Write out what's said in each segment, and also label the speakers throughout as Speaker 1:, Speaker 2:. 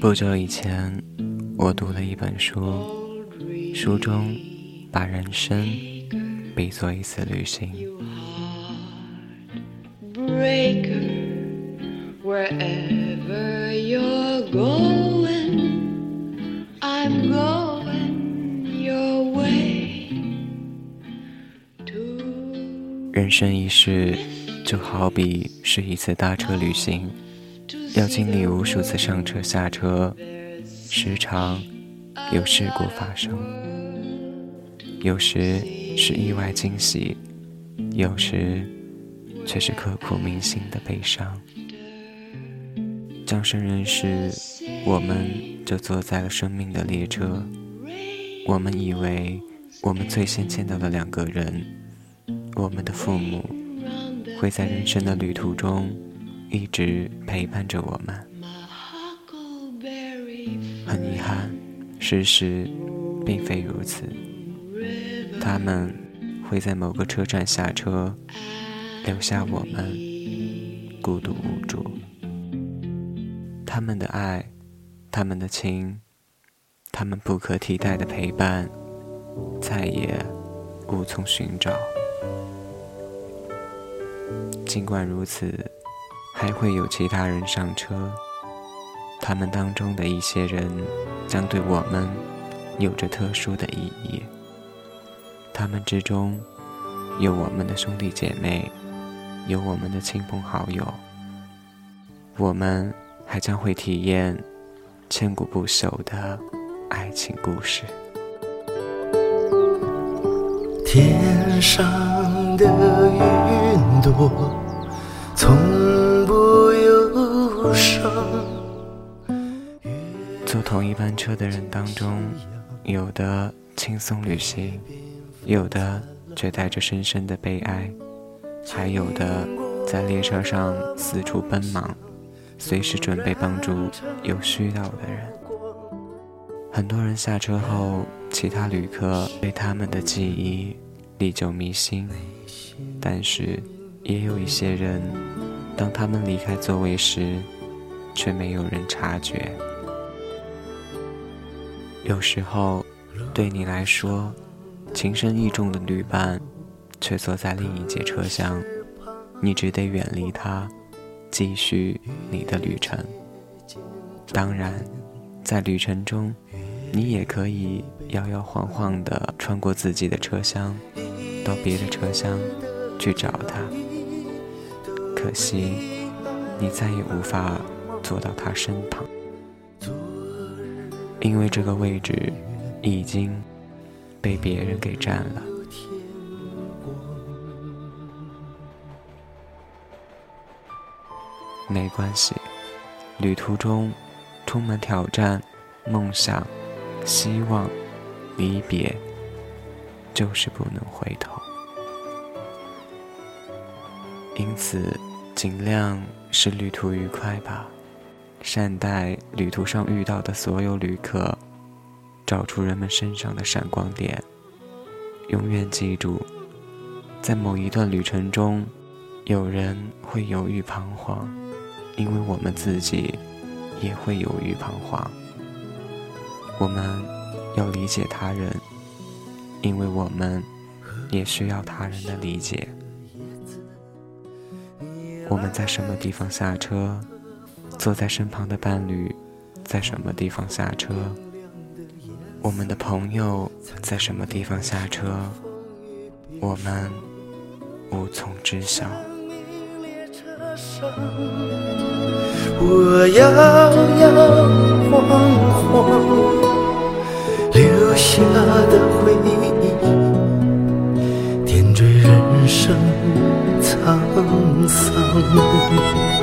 Speaker 1: 不久以前，我读了一本书，书中把人生比作一次旅行。人生一世，就好比是一次搭车旅行。要经历无数次上车下车，时常有事故发生，有时是意外惊喜，有时却是刻骨铭心的悲伤。降生人世，我们就坐在了生命的列车，我们以为我们最先见到的两个人，我们的父母，会在人生的旅途中。一直陪伴着我们。很遗憾，事实并非如此。他们会在某个车站下车，留下我们孤独无助。他们的爱，他们的情，他们不可替代的陪伴，再也无从寻找。尽管如此。还会有其他人上车，他们当中的一些人将对我们有着特殊的意义。他们之中有我们的兄弟姐妹，有我们的亲朋好友。我们还将会体验千古不朽的爱情故事。
Speaker 2: 天上的云朵，从。
Speaker 1: 坐同一班车的人当中，有的轻松旅行，有的却带着深深的悲哀，还有的在列车上四处奔忙，随时准备帮助有需要的人。很多人下车后，其他旅客对他们的记忆历久弥新，但是也有一些人。当他们离开座位时，却没有人察觉。有时候，对你来说，情深意重的旅伴，却坐在另一节车厢，你只得远离他，继续你的旅程。当然，在旅程中，你也可以摇摇晃晃地穿过自己的车厢，到别的车厢去找他。可惜，你再也无法坐到他身旁，因为这个位置已经被别人给占了。没关系，旅途中充满挑战、梦想、希望、离别，就是不能回头。因此。尽量使旅途愉快吧，善待旅途上遇到的所有旅客，找出人们身上的闪光点。永远记住，在某一段旅程中，有人会犹豫彷徨，因为我们自己也会犹豫彷徨。我们要理解他人，因为我们也需要他人的理解。我们在什么地方下车？坐在身旁的伴侣在什么地方下车？我们的朋友在什么地方下车？我们无从知晓。
Speaker 2: 我摇摇晃晃，留下的回忆，点缀人生。沧桑。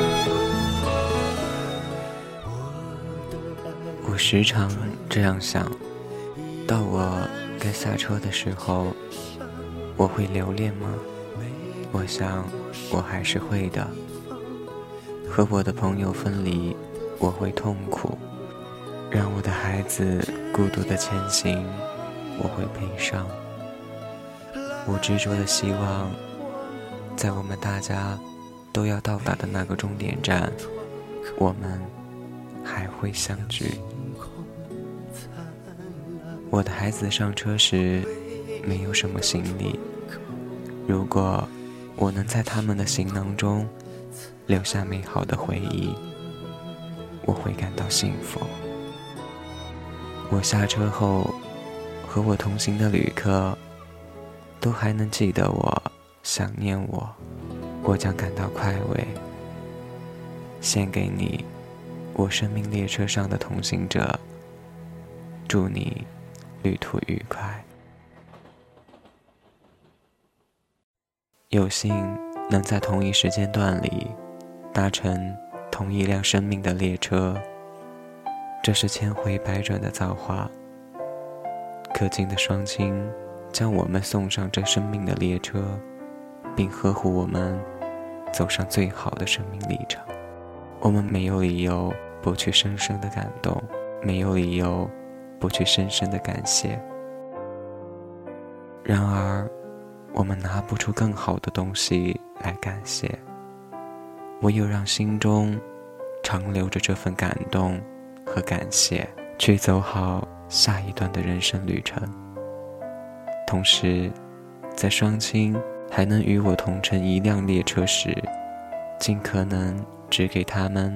Speaker 1: 时常这样想：到我该下车的时候，我会留恋吗？我想，我还是会的。和我的朋友分离，我会痛苦；让我的孩子孤独的前行，我会悲伤。我执着的希望。在我们大家都要到达的那个终点站，我们还会相聚。我的孩子上车时没有什么行李，如果我能在他们的行囊中留下美好的回忆，我会感到幸福。我下车后，和我同行的旅客都还能记得我、想念我，我将感到快慰。献给你，我生命列车上的同行者。祝你旅途愉快。有幸能在同一时间段里搭乘同一辆生命的列车，这是千回百转的造化。可敬的双亲将我们送上这生命的列车，并呵护我们走上最好的生命历程。我们没有理由不去深深的感动，没有理由不去深深的感谢。然而，我们拿不出更好的东西来感谢，唯有让心中长留着这份感动和感谢，去走好下一段的人生旅程。同时，在双亲还能与我同乘一辆列车时，尽可能。只给他们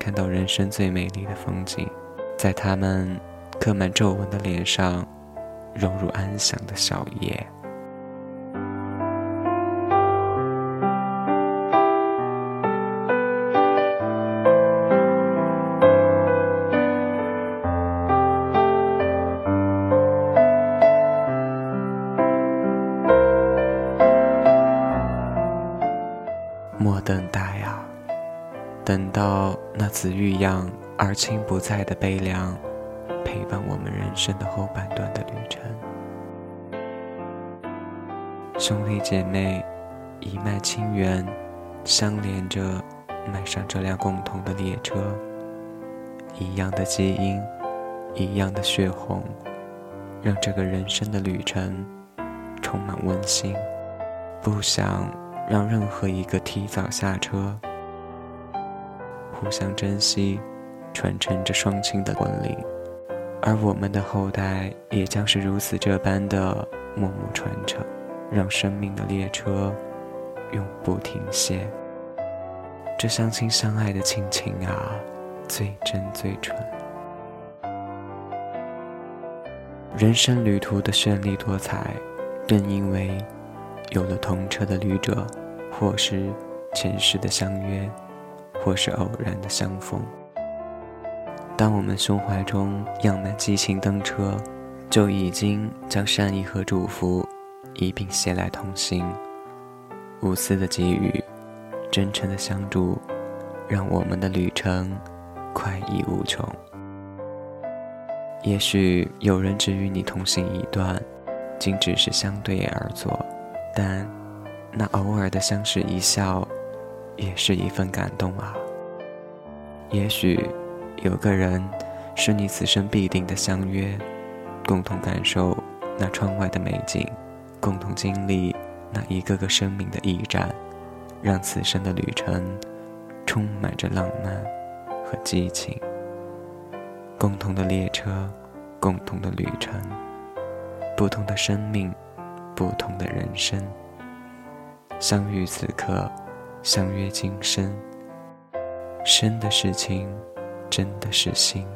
Speaker 1: 看到人生最美丽的风景，在他们刻满皱纹的脸上融入安详的笑靥。莫等待啊！等到那子欲养而亲不在的悲凉，陪伴我们人生的后半段的旅程。兄弟姐妹一脉亲缘，相连着，迈上这辆共同的列车。一样的基因，一样的血红，让这个人生的旅程充满温馨。不想让任何一个提早下车。互相珍惜，传承着双亲的魂灵，而我们的后代也将是如此这般的默默传承，让生命的列车永不停歇。这相亲相爱的亲情啊，最真最纯。人生旅途的绚丽多彩，正因为有了同车的旅者，或是前世的相约。或是偶然的相逢。当我们胸怀中漾满激情登车，就已经将善意和祝福一并携来同行。无私的给予，真诚的相助，让我们的旅程快意无穷。也许有人只与你同行一段，仅只是相对而坐，但那偶尔的相视一笑。也是一份感动啊。也许有个人是你此生必定的相约，共同感受那窗外的美景，共同经历那一个个生命的驿站，让此生的旅程充满着浪漫和激情。共同的列车，共同的旅程，不同的生命，不同的人生，相遇此刻。相约今生，生的事情，真的是心。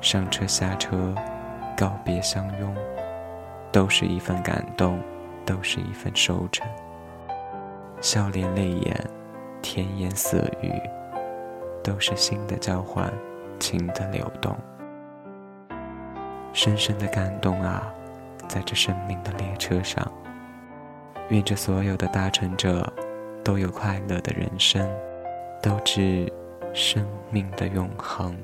Speaker 1: 上车下车，告别相拥，都是一份感动，都是一份收成。笑脸泪眼，甜言色语，都是心的交换，情的流动。深深的感动啊，在这生命的列车上，愿这所有的搭乘者。都有快乐的人生，都致生命的永恒。